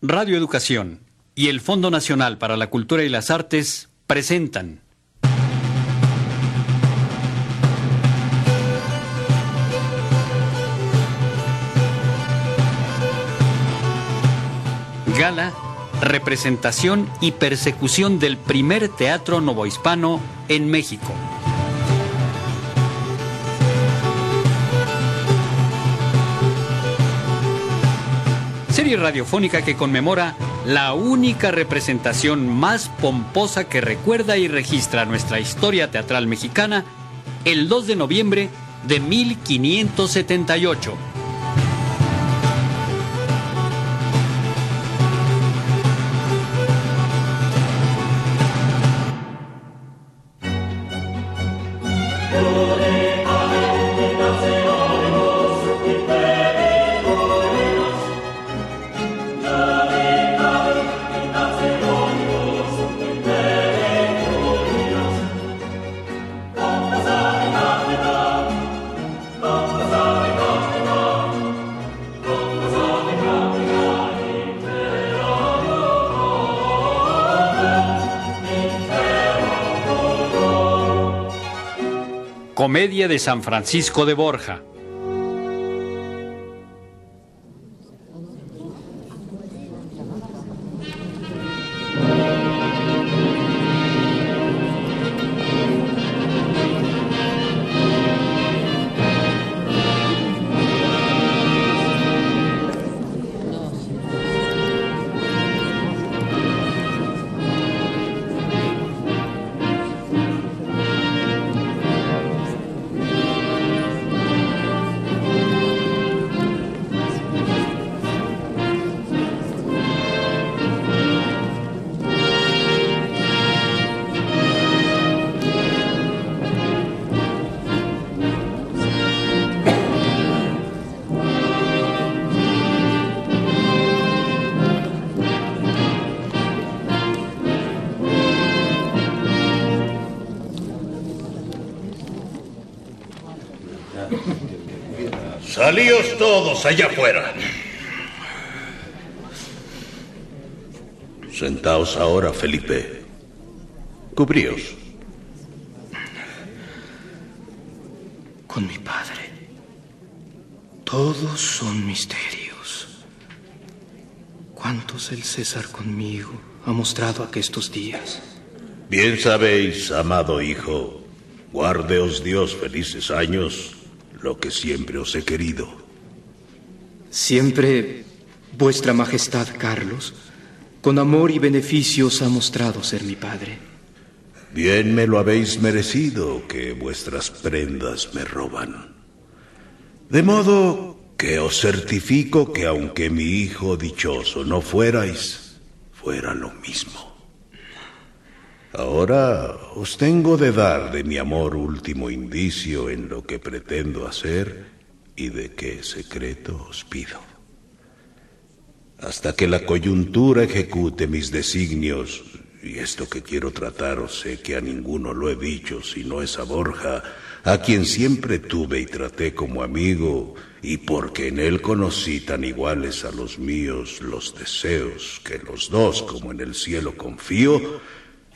Radio Educación y el Fondo Nacional para la Cultura y las Artes presentan Gala, representación y persecución del primer teatro novohispano en México. Serie radiofónica que conmemora la única representación más pomposa que recuerda y registra nuestra historia teatral mexicana el 2 de noviembre de 1578. Comedia de San Francisco de Borja. Salíos todos allá afuera. Sentaos ahora, Felipe. Cubríos. Con mi padre. Todos son misterios. ¿Cuántos el César conmigo ha mostrado aquestos días? Bien sabéis, amado hijo, guardeos Dios felices años lo que siempre os he querido. Siempre vuestra Majestad Carlos, con amor y beneficios ha mostrado ser mi padre. Bien me lo habéis merecido que vuestras prendas me roban. De modo que os certifico que aunque mi hijo dichoso no fuerais, fuera lo mismo. Ahora os tengo de dar de mi amor último indicio en lo que pretendo hacer y de qué secreto os pido. Hasta que la coyuntura ejecute mis designios, y esto que quiero trataros sé que a ninguno lo he dicho, sino es a Borja, a quien siempre tuve y traté como amigo, y porque en él conocí tan iguales a los míos los deseos, que los dos como en el cielo confío,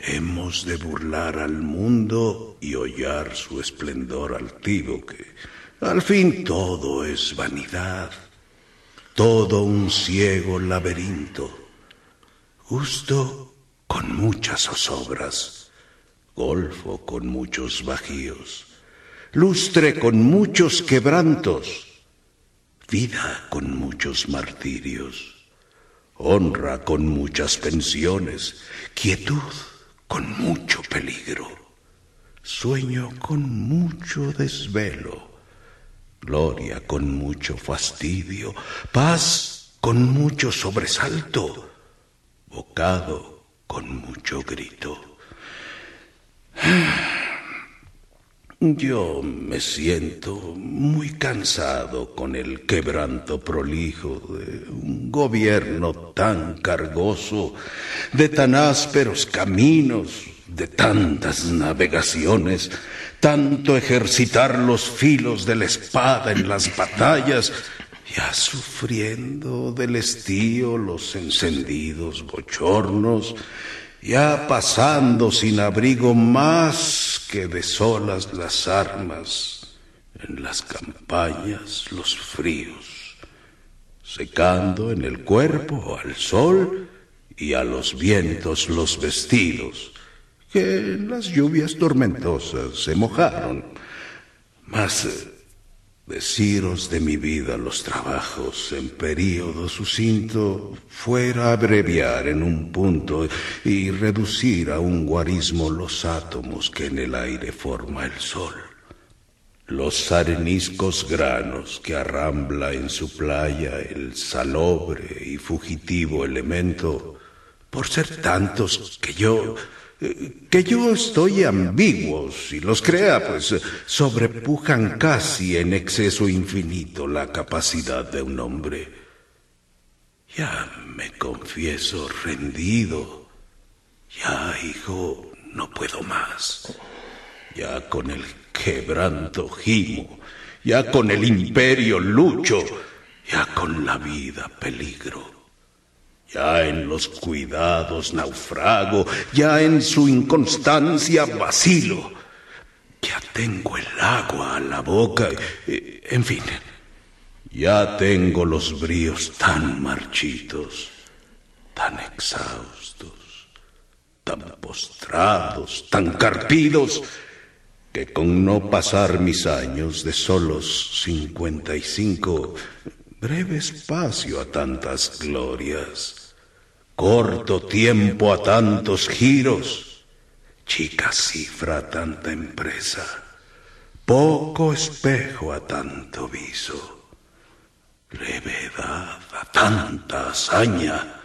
Hemos de burlar al mundo y hollar su esplendor altivo, que al fin todo es vanidad, todo un ciego laberinto, justo con muchas zozobras, golfo con muchos bajíos, lustre con muchos quebrantos, vida con muchos martirios, honra con muchas pensiones, quietud con mucho peligro, sueño con mucho desvelo, gloria con mucho fastidio, paz con mucho sobresalto, bocado con mucho grito. Yo me siento muy cansado con el quebranto prolijo de un gobierno tan cargoso, de tan ásperos caminos, de tantas navegaciones, tanto ejercitar los filos de la espada en las batallas ya sufriendo del estío los encendidos bochornos, ya pasando sin abrigo más que de solas las armas, en las campañas los fríos, secando en el cuerpo al sol y a los vientos los vestidos, que en las lluvias tormentosas se mojaron. Mas deciros de mi vida los trabajos en período sucinto fuera abreviar en un punto y reducir a un guarismo los átomos que en el aire forma el sol. Los areniscos granos que arrambla en su playa el salobre y fugitivo elemento, por ser tantos que yo que yo estoy ambiguo, si los crea, pues sobrepujan casi en exceso infinito la capacidad de un hombre. Ya me confieso rendido. Ya, hijo, no puedo más. Ya con el quebranto gimo. Ya con el imperio lucho. Ya con la vida peligro. Ya en los cuidados naufrago, ya en su inconstancia vacilo. Ya tengo el agua a la boca, eh, en fin, ya tengo los bríos tan marchitos, tan exhaustos, tan postrados, tan carpidos, que con no pasar mis años de solos cincuenta y cinco, breve espacio a tantas glorias, Corto tiempo a tantos giros, chica cifra a tanta empresa, poco espejo a tanto viso, levedad a tanta hazaña,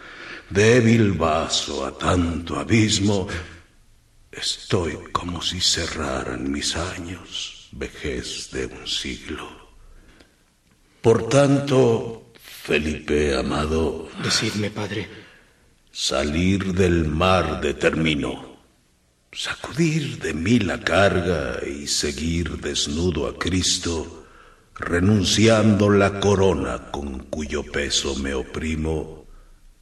débil vaso a tanto abismo, estoy como si cerraran mis años, vejez de un siglo. Por tanto, Felipe amado. Decidme, padre. Salir del mar determino, sacudir de mí la carga y seguir desnudo a Cristo, renunciando la corona con cuyo peso me oprimo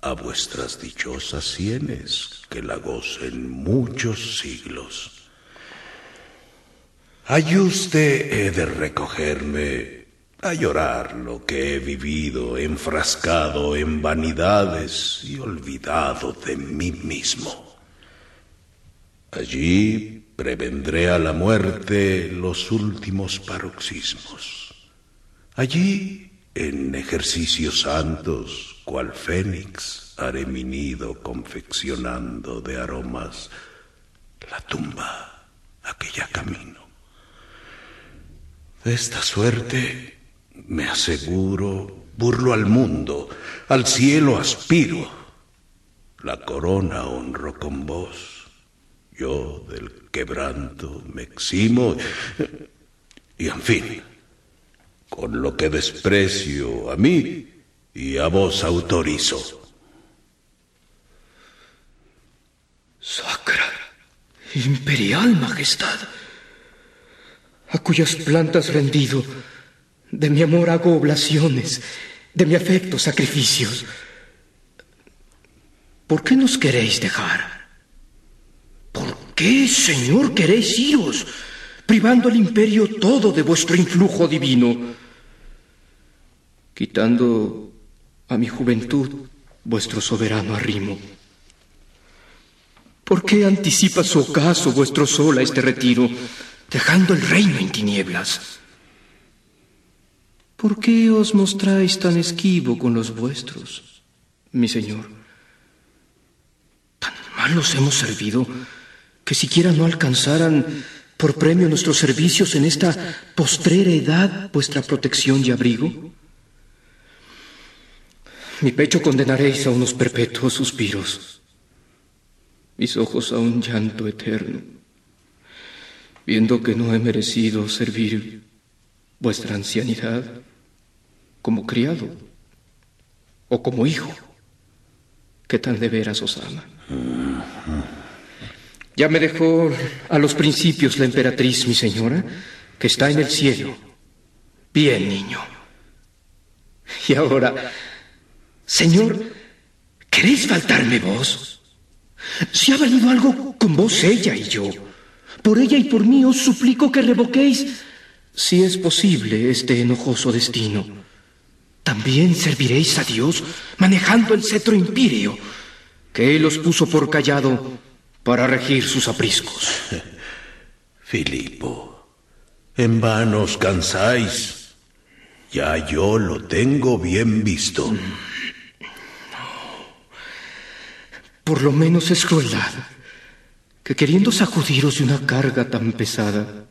a vuestras dichosas sienes que la gocen muchos siglos. Ayuste he de recogerme a llorar lo que he vivido enfrascado en vanidades y olvidado de mí mismo. Allí prevendré a la muerte los últimos paroxismos. Allí, en ejercicios santos, cual fénix, haré mi nido confeccionando de aromas la tumba a que ya camino. De esta suerte me aseguro, burlo al mundo, al cielo aspiro. La corona honro con vos. Yo del quebranto me eximo y, en fin, con lo que desprecio a mí y a vos autorizo. Sacra, imperial majestad, a cuyas plantas rendido de mi amor hago oblaciones, de mi afecto sacrificios. ¿Por qué nos queréis dejar? ¿Por qué, Señor, queréis iros, privando al imperio todo de vuestro influjo divino, quitando a mi juventud vuestro soberano arrimo? ¿Por qué anticipa su ocaso vuestro sol a este retiro, dejando el reino en tinieblas? ¿Por qué os mostráis tan esquivo con los vuestros, mi señor? Tan mal los hemos servido que siquiera no alcanzaran por premio nuestros servicios en esta postrera edad vuestra protección y abrigo. Mi pecho condenaréis a unos perpetuos suspiros, mis ojos a un llanto eterno, viendo que no he merecido servir vuestra ancianidad como criado o como hijo, que tan de veras os ama. Ya me dejó a los principios la emperatriz, mi señora, que está en el cielo. Bien, niño. Y ahora, Señor, ¿queréis faltarme vos? Si ha valido algo con vos ella y yo, por ella y por mí os suplico que revoquéis, si es posible, este enojoso destino. También serviréis a Dios manejando el cetro impírio que Él os puso por callado para regir sus apriscos. Filipo, en vano os cansáis. Ya yo lo tengo bien visto. Por lo menos es crueldad que queriendo sacudiros de una carga tan pesada,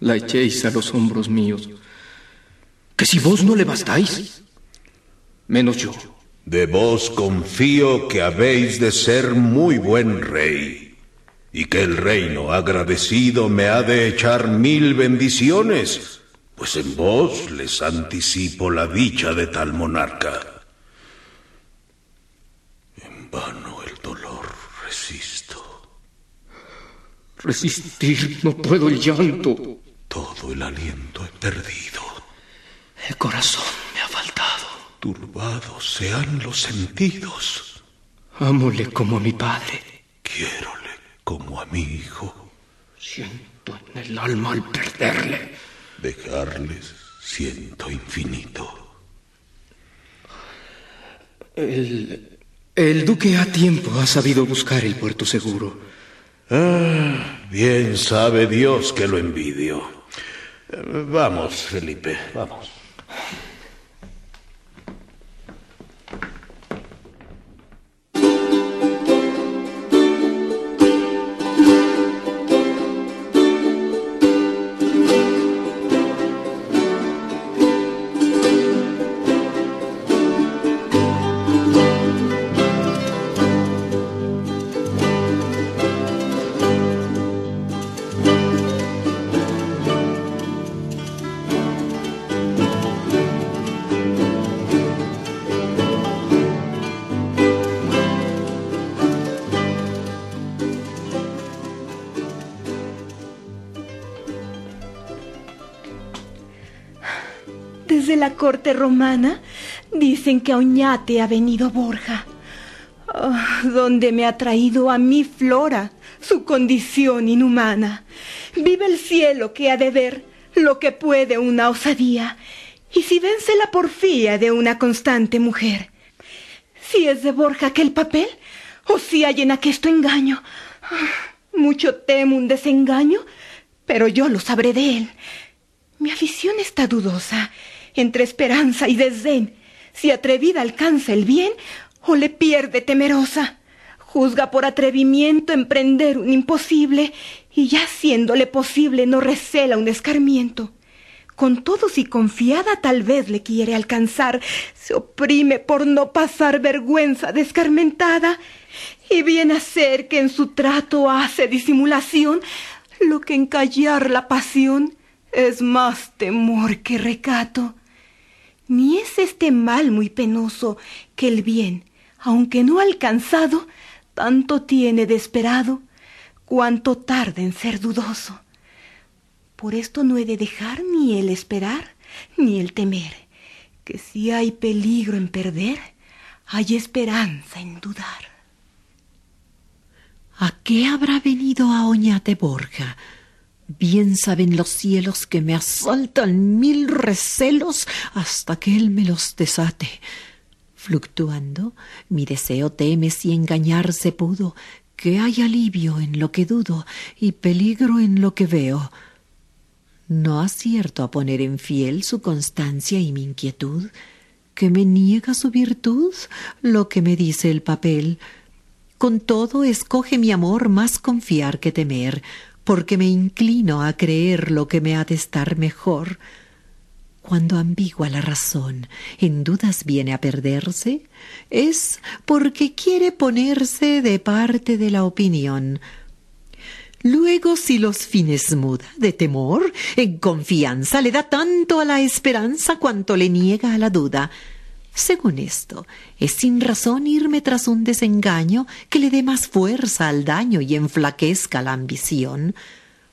la echéis a los hombros míos. Que si vos no le bastáis, menos yo. De vos confío que habéis de ser muy buen rey, y que el reino agradecido me ha de echar mil bendiciones, pues en vos les anticipo la dicha de tal monarca. En vano el dolor resisto. Resistir no puedo el llanto. Todo el aliento he perdido. El corazón me ha faltado. Turbados sean los sentidos. Ámole como a mi padre. Quiérole como a mi hijo. Siento en el alma al perderle. Dejarles siento infinito. El, el duque a tiempo ha sabido buscar el puerto seguro. Ah, bien sabe Dios que lo envidio. Vamos, Felipe, vamos. La corte romana dicen que a Oñate ha venido Borja, Ah, donde me ha traído a mi Flora su condición inhumana. Vive el cielo que ha de ver lo que puede una osadía, y si vence la porfía de una constante mujer. Si es de Borja aquel papel, o si hay en aquesto engaño. Ah, Mucho temo un desengaño, pero yo lo sabré de él. Mi afición está dudosa, entre esperanza y desdén, si atrevida alcanza el bien o le pierde temerosa. Juzga por atrevimiento emprender un imposible, y ya siéndole posible no recela un escarmiento. Con todo si confiada tal vez le quiere alcanzar, se oprime por no pasar vergüenza descarmentada, y viene a ser que en su trato hace disimulación, lo que en callar la pasión es más temor que recato. Ni es este mal muy penoso que el bien, aunque no alcanzado, tanto tiene de esperado, cuanto tarda en ser dudoso. Por esto no he de dejar ni el esperar, ni el temer, que si hay peligro en perder, hay esperanza en dudar. ¿A qué habrá venido a Oñate Borja? Bien saben los cielos que me asaltan mil recelos hasta que él me los desate. Fluctuando, mi deseo teme si engañarse pudo, que hay alivio en lo que dudo y peligro en lo que veo. No acierto a poner en fiel su constancia y mi inquietud, que me niega su virtud lo que me dice el papel. Con todo escoge mi amor más confiar que temer, porque me inclino a creer lo que me ha de estar mejor. Cuando ambigua la razón en dudas viene a perderse, es porque quiere ponerse de parte de la opinión. Luego, si los fines muda de temor, en confianza le da tanto a la esperanza cuanto le niega a la duda. Según esto, es sin razón irme tras un desengaño que le dé más fuerza al daño y enflaquezca la ambición.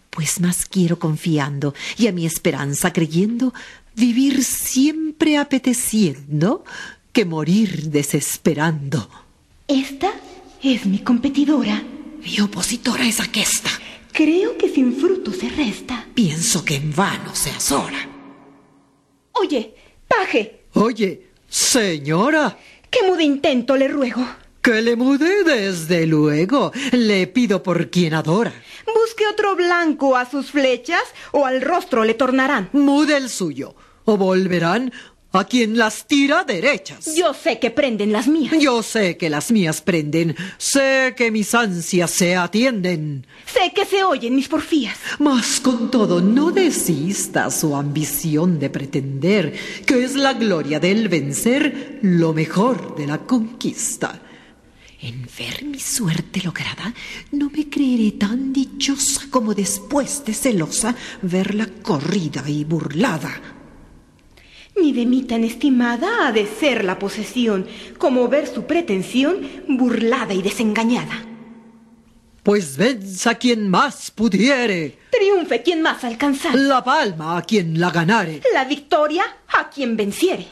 Pues más quiero confiando y a mi esperanza creyendo, vivir siempre apeteciendo que morir desesperando. Esta es mi competidora. Mi opositora es aquesta. Creo que sin fruto se resta. Pienso que en vano se azora. Oye, paje, Oye, señora, que mude intento le ruego. que le mude desde luego. Le pido por quien adora. Busque otro blanco a sus flechas o al rostro le tornarán. Mude el suyo, o volverán a quien las tira derechas. Yo sé que prenden las mías. Yo sé que las mías prenden, sé que mis ansias se atienden. Sé que se oyen mis porfías. Mas con todo no desista su ambición de pretender que es la gloria del vencer lo mejor de la conquista. En ver mi suerte lograda, no me creeré tan dichosa como después de celosa verla corrida y burlada. Ni de mí tan estimada ha de ser la posesión, como ver su pretensión burlada y desengañada. Pues venza quien más pudiere, Triunfe quien más alcanzar. la palma a quien la ganare. La victoria a quien venciere.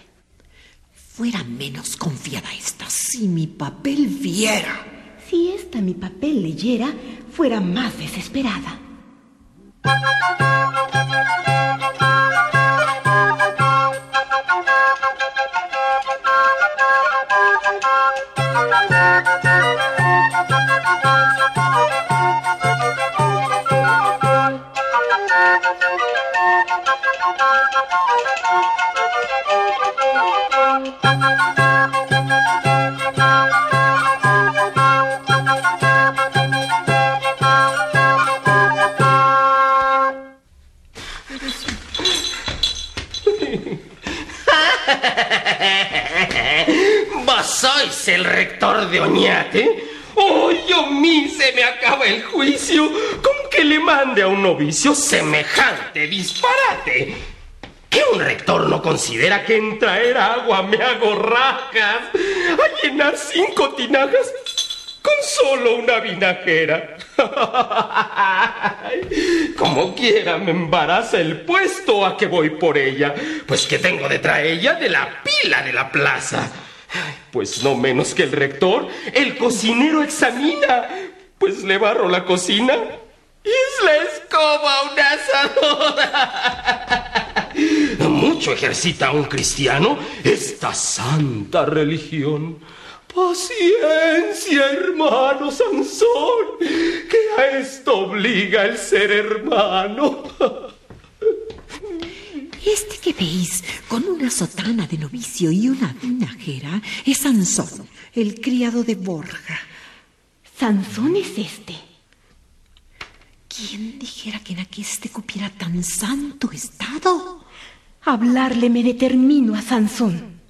Fuera menos confiada esta si mi papel viera. Si esta mi papel leyera, fuera más desesperada. ¿Vos sois el rector de Oñate? ¡Oh, yo mí se me acaba el juicio con que le mande a un novicio semejante disparate! ¿Que un rector no considera que en traer agua me hago rajas? ¿A llenar cinco tinajas con solo una vinajera? Como quiera me embaraza el puesto a que voy por ella, pues que tengo detrás ella de la pila de la plaza. Pues no menos que el rector, el cocinero examina, pues le barro la cocina y es la escoba una asadora. Mucho ejercita un cristiano esta santa religión. Paciencia, hermano Sansón, que a esto obliga el ser hermano. Este que veis con una sotana de novicio y una vinajera es Sansón, el criado de Borja. Sansón es este. ¿Quién dijera que en aqueste cupiera tan santo estado? Hablarle me determino a Sansón.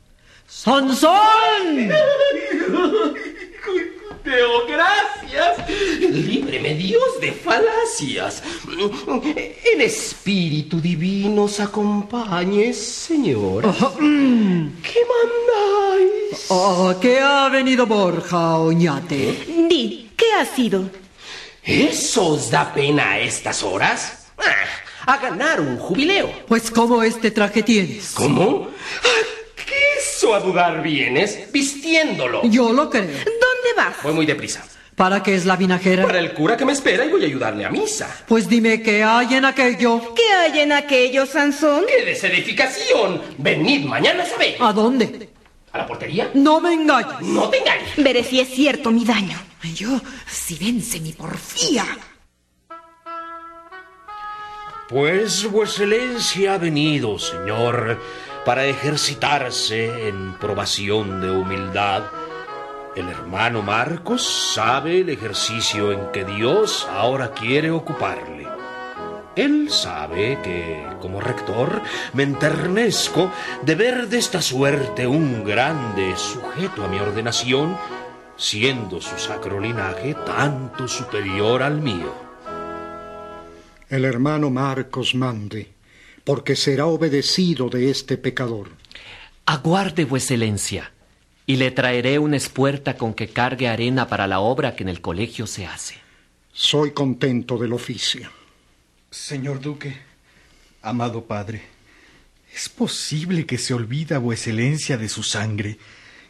¡Sansón! Deo gracias. Líbreme Dios de falacias. En espíritu divino os acompañe, Señor. ¿Qué mandáis? ¿A qué ha venido Borja Oñate? Di, ¿qué ha sido? ¿Eso os da pena a estas horas? Ah, a ganar un jubileo. Pues como este traje tienes. ¿Cómo? Ah, ¿Qué eso a dudar vienes? Vistiéndolo. Yo lo creo. ¿Dónde vas? Voy muy deprisa. ¿Para qué es la vinajera? Para el cura que me espera y voy a ayudarle a misa. Pues dime qué hay en aquello. ¿Qué hay en aquello, Sansón? ¡Qué desedificación! Venid mañana a saber. ¿A dónde? ¿A la portería? No me engañes. No te engañes. Veré si es cierto mi daño. Yo, si vence mi porfía. Pues vuestra excelencia ha venido, señor, para ejercitarse en probación de humildad. El hermano Marcos sabe el ejercicio en que Dios ahora quiere ocuparle. Él sabe que, como rector, me enternezco de ver de esta suerte un grande sujeto a mi ordenación, siendo su sacro linaje tanto superior al mío. El hermano Marcos mande, porque será obedecido de este pecador. Aguarde, vuecencia, y le traeré una espuerta con que cargue arena para la obra que en el colegio se hace. Soy contento del oficio. Señor duque, amado padre, ¿Es posible que se olvida vueselencia de su sangre?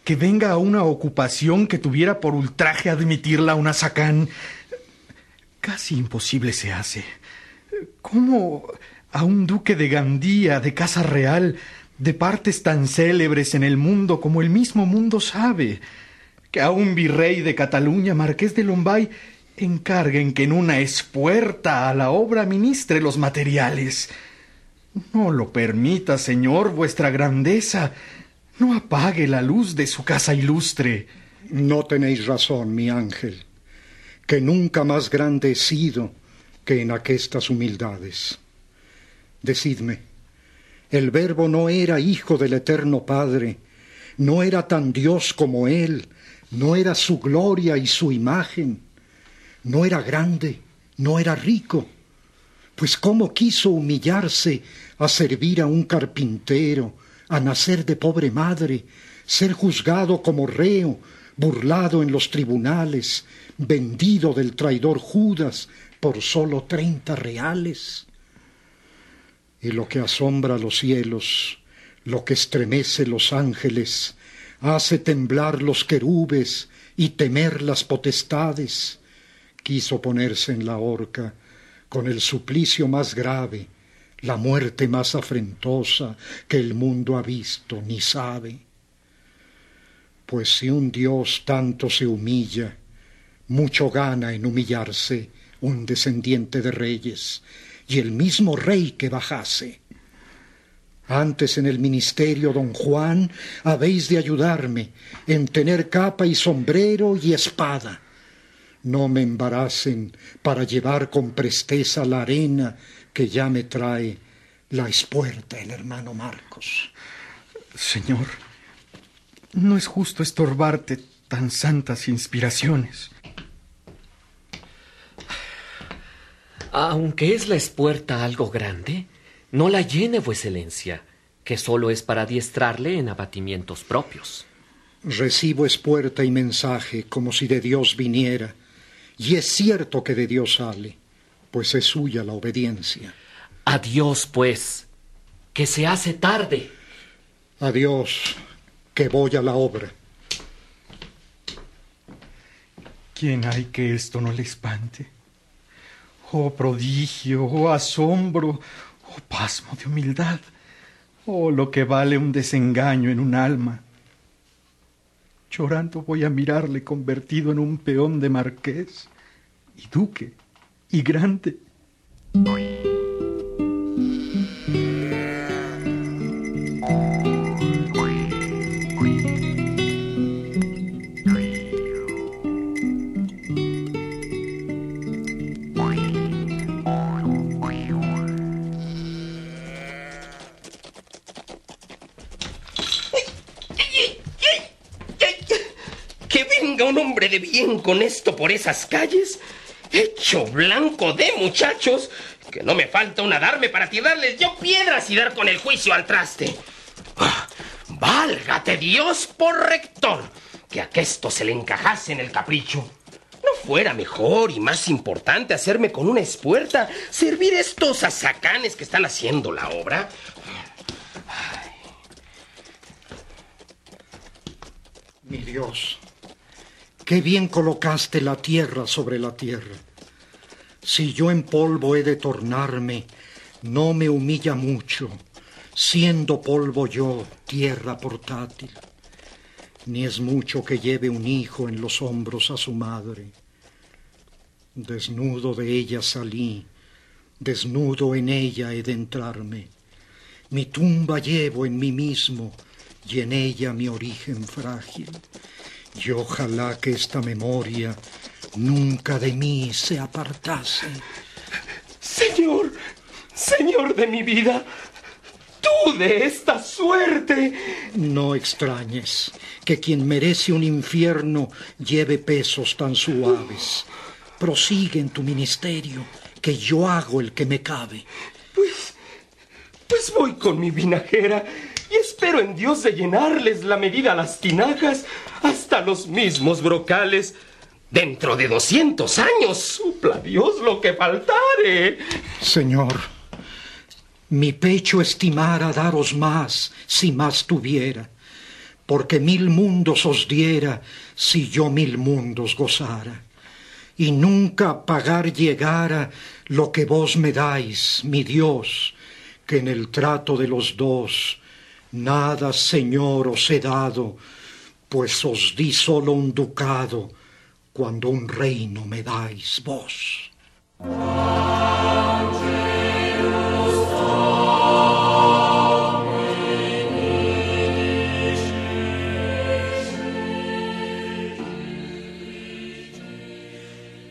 ¿Que venga a una ocupación que tuviera por ultraje admitirla a una sacán? Casi imposible se hace. ¿Cómo a un duque de Gandía, de casa real, de partes tan célebres en el mundo como el mismo mundo sabe, que a un virrey de Cataluña, marqués de Lombay, encarguen que en una espuerta a la obra ministre los materiales? No lo permita, señor, vuestra grandeza. No apague la luz de su casa ilustre. No tenéis razón, mi ángel, que nunca más grande he sido que en aquestas humildades. Decidme, el Verbo no era hijo del Eterno Padre, no era tan Dios como Él, no era su gloria y su imagen, no era grande, no era rico pues cómo quiso humillarse a servir a un carpintero, a nacer de pobre madre, ser juzgado como reo, burlado en los tribunales, vendido del traidor Judas por sólo treinta reales. Y lo que asombra los cielos, lo que estremece los ángeles, hace temblar los querubes y temer las potestades, quiso ponerse en la horca con el suplicio más grave, la muerte más afrentosa que el mundo ha visto ni sabe. Pues si un Dios tanto se humilla, mucho gana en humillarse un descendiente de reyes y el mismo rey que bajase. Antes en el ministerio, don Juan, habéis de ayudarme en tener capa y sombrero y espada no me embaracen para llevar con presteza la arena que ya me trae la espuerta el hermano Marcos. Señor, no es justo estorbarte tan santas inspiraciones. Aunque es la espuerta algo grande, no la llene vueselencia, que solo es para adiestrarle en abatimientos propios. Recibo espuerta y mensaje como si de Dios viniera, y es cierto que de Dios sale, pues es suya la obediencia. Adiós, pues, que se hace tarde. Adiós, que voy a la obra. ¿Quién hay que esto no le espante? Oh prodigio, oh asombro, oh pasmo de humildad, oh lo que vale un desengaño en un alma. Llorando voy a mirarle convertido en un peón de marqués y duque y grande. Con esto por esas calles hecho blanco de muchachos, que no me falta una darme para tirarles yo piedras y dar con el juicio al traste. Ah, válgate Dios por rector, que a que esto se le encajase en el capricho. ¿No fuera mejor y más importante hacerme con una espuerta servir estos azacanes que están haciendo la obra? Mi Dios, Qué bien colocaste la tierra sobre la tierra. Si yo en polvo he de tornarme, no me humilla mucho, siendo polvo yo, tierra portátil. Ni es mucho que lleve un hijo en los hombros a su madre. Desnudo de ella salí, desnudo en ella he de entrarme. Mi tumba llevo en mí mismo y en ella mi origen frágil y ojalá que esta memoria nunca de mí se apartase. Señor, Señor de mi vida, tú de esta suerte. No extrañes que quien merece un infierno lleve pesos tan suaves. Prosigue en tu ministerio, que yo hago el que me cabe. Pues, pues voy con mi vinajera espero en Dios de llenarles la medida a las tinajas hasta los mismos brocales. Dentro de doscientos años, supla Dios lo que faltare. Señor, Mi pecho estimara daros más si más tuviera, porque mil mundos os diera si yo mil mundos gozara, y nunca pagar llegara lo que vos me dais, mi Dios, que en el trato de los dos nada, Señor, os he dado, pues os di solo un ducado cuando un reino me dais vos.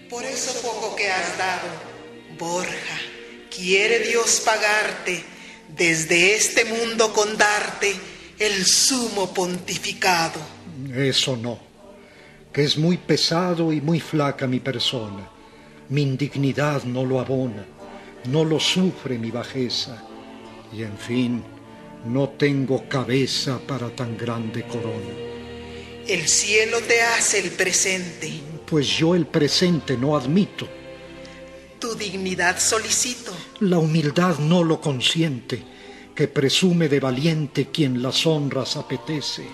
Por eso poco que has dado, Borja, quiere Dios pagarte desde este mundo con darte el sumo pontificado. Eso no, que es muy pesado y muy flaca mi persona. Mi indignidad no lo abona, no lo sufre mi bajeza. Y en fin, no tengo cabeza para tan grande corona. El cielo te hace el presente. Pues yo el presente no admito. Tu dignidad solicito. La humildad no lo consiente, que presume de valiente quien las honras apetece.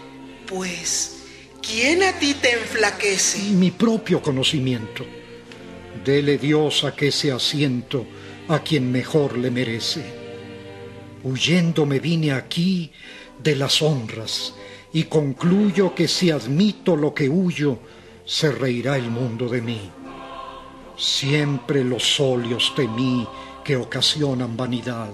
Pues, ¿quién a ti te enflaquece? Mi propio conocimiento. Dele Dios a que ese asiento a quien mejor le merece. Huyendo me vine aquí de las honras y concluyo que si admito lo que huyo, se reirá el mundo de mí. Siempre los óleos temí que ocasionan vanidad.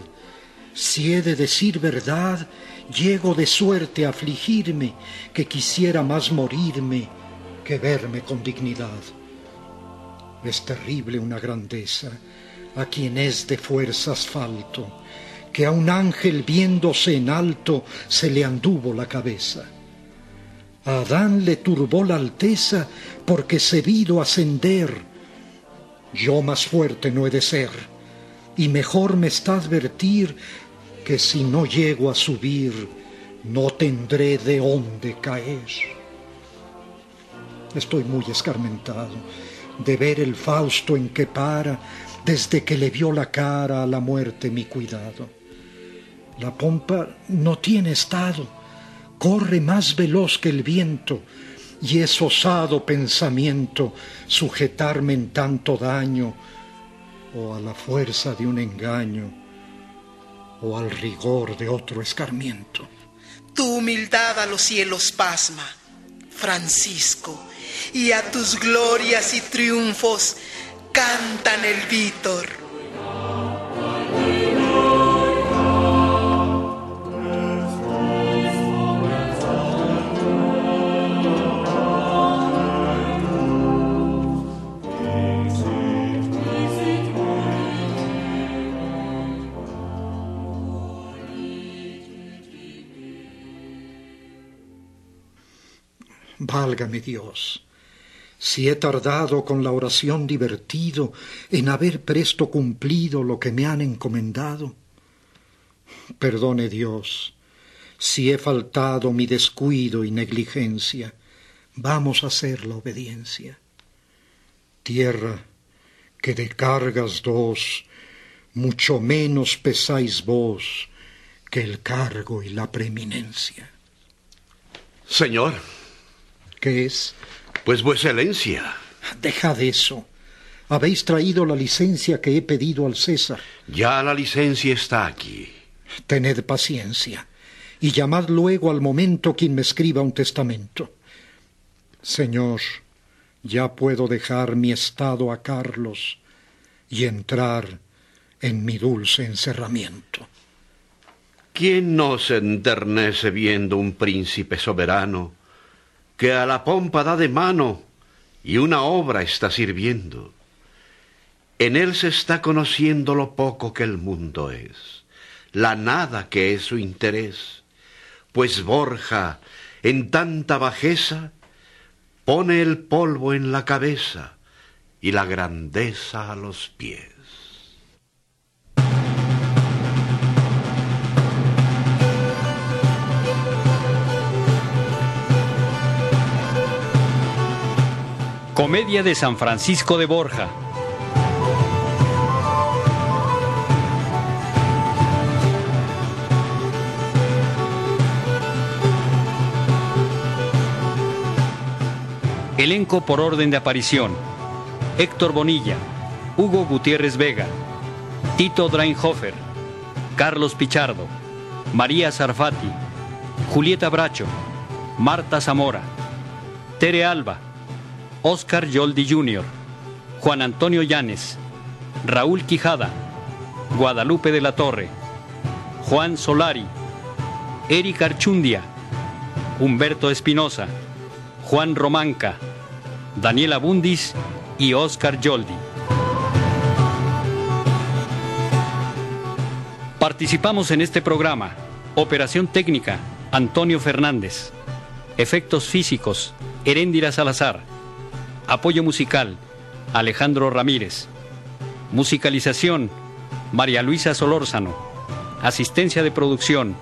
Si he de decir verdad, llego de suerte a afligirme, que quisiera más morirme que verme con dignidad. Es terrible una grandeza a quien es de fuerzas falto, que a un ángel viéndose en alto se le anduvo la cabeza. A Adán le turbó la alteza porque se vido ascender. Yo más fuerte no he de ser, y mejor me está advertir que si no llego a subir, no tendré de dónde caer. Estoy muy escarmentado de ver el Fausto en que para, desde que le vio la cara a la muerte mi cuidado. La pompa no tiene estado, corre más veloz que el viento, y es osado pensamiento sujetarme en tanto daño, o a la fuerza de un engaño, o al rigor de otro escarmiento. Tu humildad a los cielos pasma, Francisco, y a tus glorias y triunfos cantan el Vítor. Válgame Dios, si he tardado con la oración divertido en haber presto cumplido lo que me han encomendado. Perdone Dios, si he faltado mi descuido y negligencia, vamos a hacer la obediencia. Tierra, que de cargas dos, mucho menos pesáis vos que el cargo y la preeminencia. Señor, ¿Qué es? pues vuesa excelencia. Dejad eso. Habéis traído la licencia que he pedido al César. Ya la licencia está aquí. Tened paciencia y llamad luego al momento quien me escriba un testamento. Señor, ya puedo dejar mi estado a Carlos y entrar en mi dulce encerramiento. ¿Quién no se enternece viendo un príncipe soberano que a la pompa da de mano y una obra está sirviendo? En él se está conociendo lo poco que el mundo es, la nada que es su interés, pues Borja, en tanta bajeza, pone el polvo en la cabeza y la grandeza a los pies. Comedia de San Francisco de Borja. Elenco por orden de aparición. Héctor Bonilla, Hugo Gutiérrez Vega, Tito Dreinhofer, Carlos Pichardo, María Sarfati, Julieta Bracho, Marta Zamora, Tere Alba, Oscar Yoldi Jr., Juan Antonio Llanes, Raúl Quijada, Guadalupe de la Torre, Juan Solari, Eric Archundia, Humberto Espinosa, Juan Romanca, Daniela Bundis y Oscar Yoldi. Participamos en este programa. Operación técnica, Antonio Fernández. Efectos físicos, Heréndira Salazar. Apoyo musical, Alejandro Ramírez. Musicalización, María Luisa Solórzano. Asistencia de producción,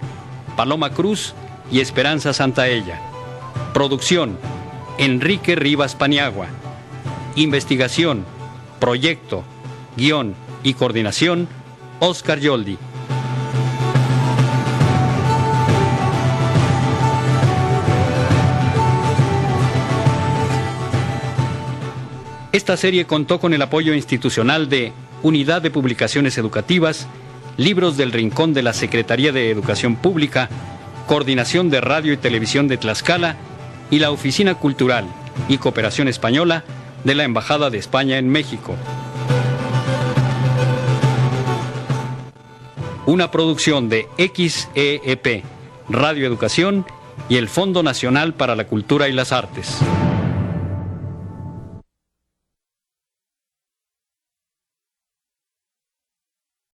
Paloma Cruz y Esperanza Santaella. Producción, Enrique Rivas Paniagua. Investigación, proyecto, guion y coordinación, Oscar Yoldi. Esta serie contó con el apoyo institucional de Unidad de Publicaciones Educativas, Libros del Rincón de la Secretaría de Educación Pública, Coordinación de Radio y Televisión de Tlaxcala y la Oficina Cultural y Cooperación Española de la Embajada de España en México. Una producción de XEEP, Radio Educación y el Fondo Nacional para la Cultura y las Artes.